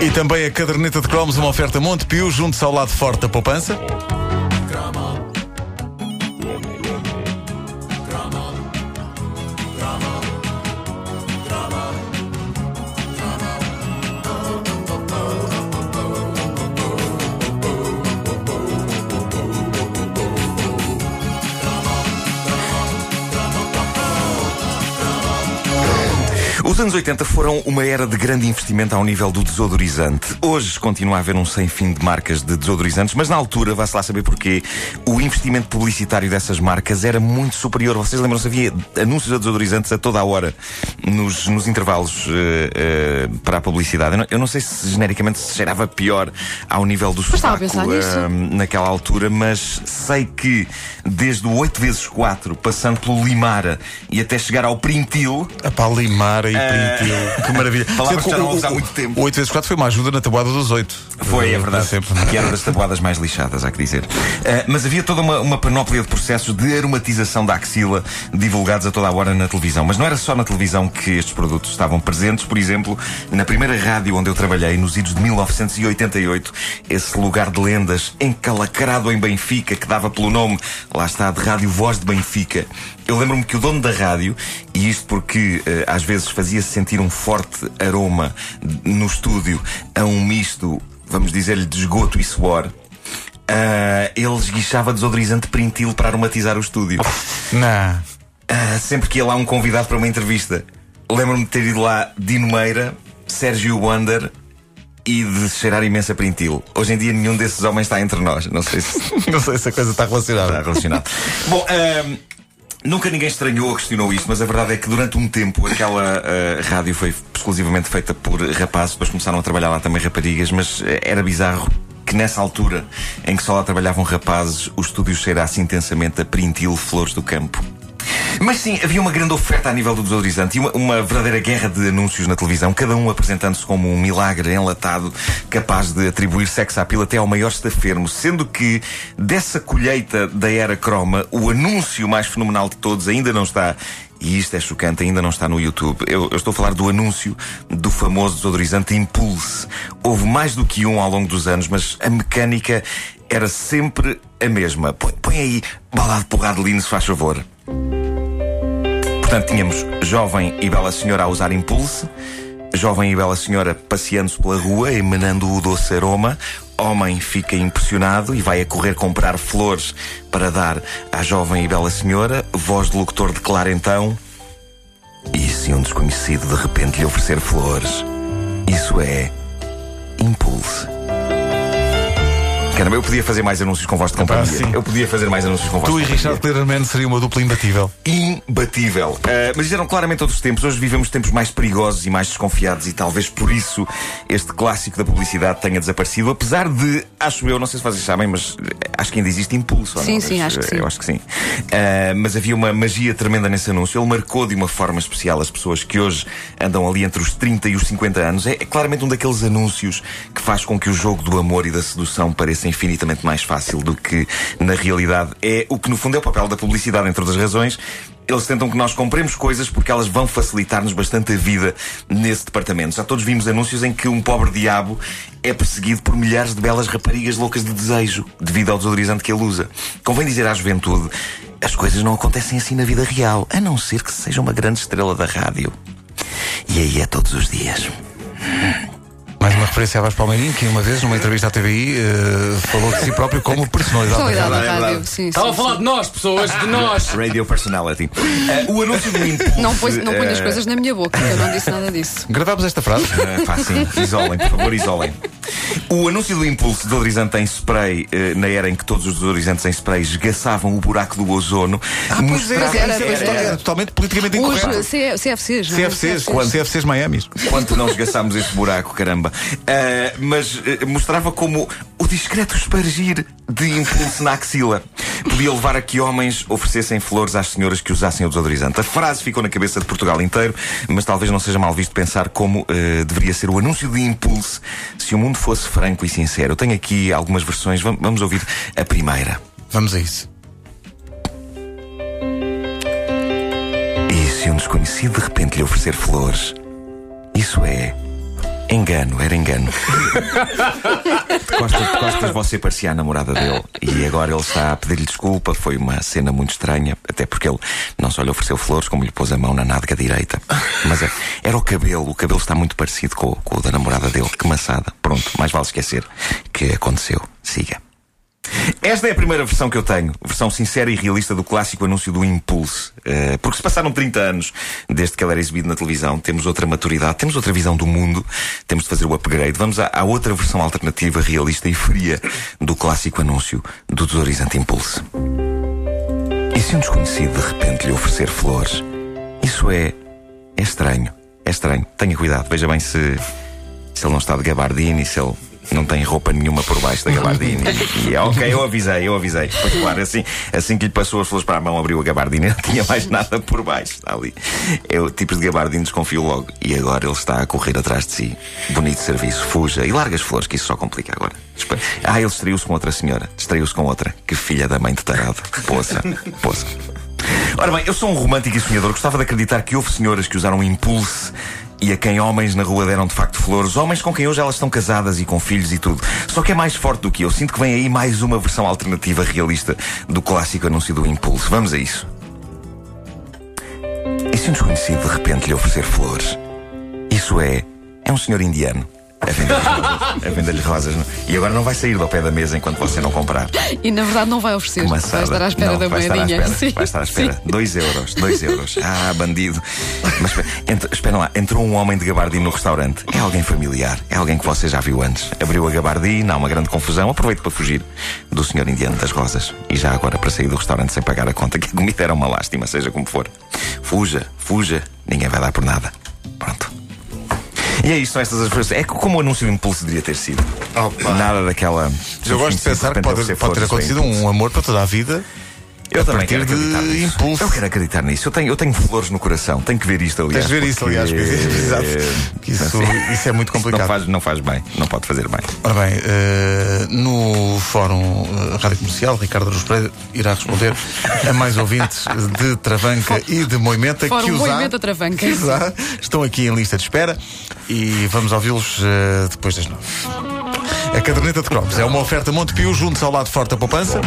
E também a caderneta de cromos, uma oferta Montepio, junto ao lado forte da poupança. Os anos 80 foram uma era de grande investimento ao nível do desodorizante. Hoje continua a haver um sem fim de marcas de desodorizantes, mas na altura, vá-se lá saber porquê, o investimento publicitário dessas marcas era muito superior. Vocês lembram-se, havia anúncios de desodorizantes a toda a hora nos, nos intervalos uh, uh, para a publicidade. Eu não, eu não, sei se genericamente se cheirava pior ao nível do sotaco uh, naquela altura, mas sei que desde o 8 vezes 4, passando pelo Limara e até chegar ao Printil. Epá, Limara e Que maravilha. Palavras que já não ouves há muito tempo. O 8 vezes 4 foi uma ajuda na tabuada dos 8. Foi, é verdade. Sempre. Que era das tabuadas mais lixadas, há que dizer. Uh, mas havia toda uma, uma panóplia de processos de aromatização da axila divulgados a toda a hora na televisão. Mas não era só na televisão que estes produtos estavam presentes. Por exemplo, na primeira rádio onde eu trabalhei, nos idos de 1988, esse lugar de lendas encalacrado em Benfica, que dava pelo nome, lá está, de Rádio Voz de Benfica. Eu lembro-me que o dono da rádio, e isto porque uh, às vezes fazia-se sentir um forte aroma no estúdio a um misto, vamos dizer-lhe, de esgoto e suor. Uh, ele esguichava desodorizante printil para aromatizar o estúdio. Não. Uh, sempre que ia lá um convidado para uma entrevista. Lembro-me de ter ido lá Dino Meira, Sérgio Wander e de cheirar imensa printil. Hoje em dia nenhum desses homens está entre nós. Não sei se, não sei se a coisa está relacionada. Está relacionado. Bom, uh, Nunca ninguém estranhou ou questionou isto, mas a verdade é que durante um tempo aquela uh, rádio foi exclusivamente feita por rapazes, depois começaram a trabalhar lá também raparigas, mas era bizarro que nessa altura em que só lá trabalhavam rapazes, o estúdio cheirasse intensamente a printil flores do campo. Mas sim, havia uma grande oferta a nível do desodorizante e uma, uma verdadeira guerra de anúncios na televisão, cada um apresentando-se como um milagre enlatado capaz de atribuir sex appeal até ao maior estafermo, sendo que dessa colheita da era croma, o anúncio mais fenomenal de todos ainda não está e isto é chocante, ainda não está no YouTube. Eu, eu, estou a falar do anúncio do famoso desodorizante Impulse. Houve mais do que um ao longo dos anos, mas a mecânica era sempre a mesma. Põe, põe aí balado porrado lindo, se faz favor. Portanto, tínhamos jovem e bela senhora a usar impulso, jovem e bela senhora passeando-se pela rua, emanando o doce aroma. Homem fica impressionado e vai a correr comprar flores para dar à jovem e bela senhora. Voz de locutor declara então: E se um desconhecido de repente lhe oferecer flores? Isso é impulso. Caramba, eu podia fazer mais anúncios com voz de companhia. Ah, eu podia fazer mais anúncios com voz tu de companhia. Tu e Richard Clearman seria uma dupla imbatível. Imbatível. Uh, mas eram claramente outros tempos. Hoje vivemos tempos mais perigosos e mais desconfiados e talvez por isso este clássico da publicidade tenha desaparecido. Apesar de, acho eu, não sei se vocês sabem, mas acho que ainda existe impulso. Sim, sim, acho que sim. Eu acho que sim. Uh, mas havia uma magia tremenda nesse anúncio. Ele marcou de uma forma especial as pessoas que hoje andam ali entre os 30 e os 50 anos. É, é claramente um daqueles anúncios que faz com que o jogo do amor e da sedução pareça infinitamente mais fácil do que na realidade é o que no fundo é o papel da publicidade, entre outras razões. Eles tentam que nós compremos coisas porque elas vão facilitar-nos bastante a vida nesse departamento. Já todos vimos anúncios em que um pobre diabo é perseguido por milhares de belas raparigas loucas de desejo devido ao desodorizante que ele usa. Convém dizer à juventude: as coisas não acontecem assim na vida real, a não ser que seja uma grande estrela da rádio. E aí é todos os dias. Mais uma referência a Vasco Palmeirinho, que uma vez, numa entrevista à TVI, uh, eh, falou de si próprio como personalidade da rádio. Estava a falar de nós, pessoas, de nós. Radio personality. Uh, o anúncio do Impulse. Não põe, não põe as coisas na minha boca, eu não disse nada disso. Gravámos esta frase? Uh, pá, sim. Isolem, por favor, isolem. O anúncio do impulso desodorizante em spray, eh, na era em que todos os desodorizantes em spray esgaçavam o buraco do ozono, ah, mostrava... Era, era, era, era, totalmente politicamente incorreto. Os CFCs, não é? CFCs, quando, CFCs Miami. Quanto não esgaçámos esse buraco, caramba. Uh, mas uh, mostrava como o discreto espargir de impulso na axila podia levar a que homens oferecessem flores às senhoras que usassem o desodorizante. A frase ficou na cabeça de Portugal inteiro, mas talvez não seja mal visto pensar como uh, deveria ser o anúncio de impulso se o mundo fosse franco e sincero. Eu tenho aqui algumas versões, vamos, vamos ouvir a primeira. Vamos a isso. E se um desconhecido de repente lhe oferecer flores? Isso é Engano, era engano. Costas, costas você parecia a namorada dele e agora ele está a pedir-lhe desculpa. Foi uma cena muito estranha, até porque ele não só lhe ofereceu flores, como lhe pôs a mão na nádega direita. Mas é- era o cabelo, o cabelo está muito parecido com, com o da namorada dele. Que maçada. Pronto, mais vale esquecer que aconteceu. Siga. Esta é a primeira versão que eu tenho, versão sincera e realista do clássico anúncio do Impulse. Eh, porque se passaram 30 anos desde que ele era exibido na televisão, temos outra maturidade, temos outra visão do mundo, temos de fazer o upgrade. Vamos à, à outra versão alternativa, realista e fria do clássico anúncio do Desodorizante Impulse. E se um desconhecido de repente lhe oferecer flores? Isso é. é estranho. É estranho. Tenha cuidado, veja bem se. se ele não está de gabardine, se ele não tem roupa nenhuma por baixo da gabardine. E é ok, eu avisei, eu avisei. Pois claro, assim, assim que lhe passou as flores para a mão, abriu a gabardine, não tinha mais nada por baixo. Está ali. Eu, tipos de gabardine, desconfio logo. E agora ele está a correr atrás de si. Bonito serviço, fuja. E larga as flores, que isso só complica agora. Ah, ele distraiu-se com outra senhora. Distraiu-se com outra. Que filha da mãe de tarado. Poça, poça. Ora bem, eu sou um romântico e sonhador. Gostava de acreditar que houve senhoras que usaram impulse e a quem homens na rua deram de facto flores. Homens com quem hoje elas estão casadas e com filhos e tudo. Só que é mais forte do que eu. Sinto que vem aí mais uma versão alternativa realista do clássico anúncio do impulso. Vamos a isso. E se um desconhecido de repente lhe oferecer flores? Isso é. É um senhor indiano. A vender-lhe rosas. A vender-lhe rosas. E agora não vai sair do pé da mesa enquanto você não comprar. E na verdade não vai oferecer. Que Vai estar à espera Não, da vai estar à moedinha. espera, Sim. Vai estar à espera. Dois euros, dois euros. Ah, bandido. Mas espera, entra- lá, entrou um homem de gabardine no restaurante. É alguém familiar, é alguém que você já viu antes. Abriu a gabardine, há uma grande confusão. Aproveito para fugir do senhor indiano das rosas. E já agora para sair do restaurante sem pagar a conta, que a comida era uma lástima, seja como for. Fuja, fuja, ninguém vai dar por nada. Pronto. E é isso, são estas as coisas. É como o anúncio do impulso deveria ter sido. Opa. Nada daquela. Eu gosto de pensar que pode, pode ter acontecido foi um amor para toda a vida. Eu a também quero de acreditar nisso. impulso. Eu quero acreditar nisso. Eu tenho, eu tenho flores no coração. Tenho que ver isto, aliás. Tens de ver isso, aliás, porque- exato. Que isso, isso é muito complicado. Não faz, não faz bem. Não pode fazer bem. Ora bem, eh, no Fórum eh, Rádio Comercial, Ricardo Aruz Pereira irá responder a mais ouvintes de Travanca e de Moimenta Fórum que há, Moimenta Travanca. há, estão aqui em lista de espera e vamos ouvi-los eh, depois das nove. A caderneta de cromos é uma oferta Montepio juntos ao lado forte da poupança.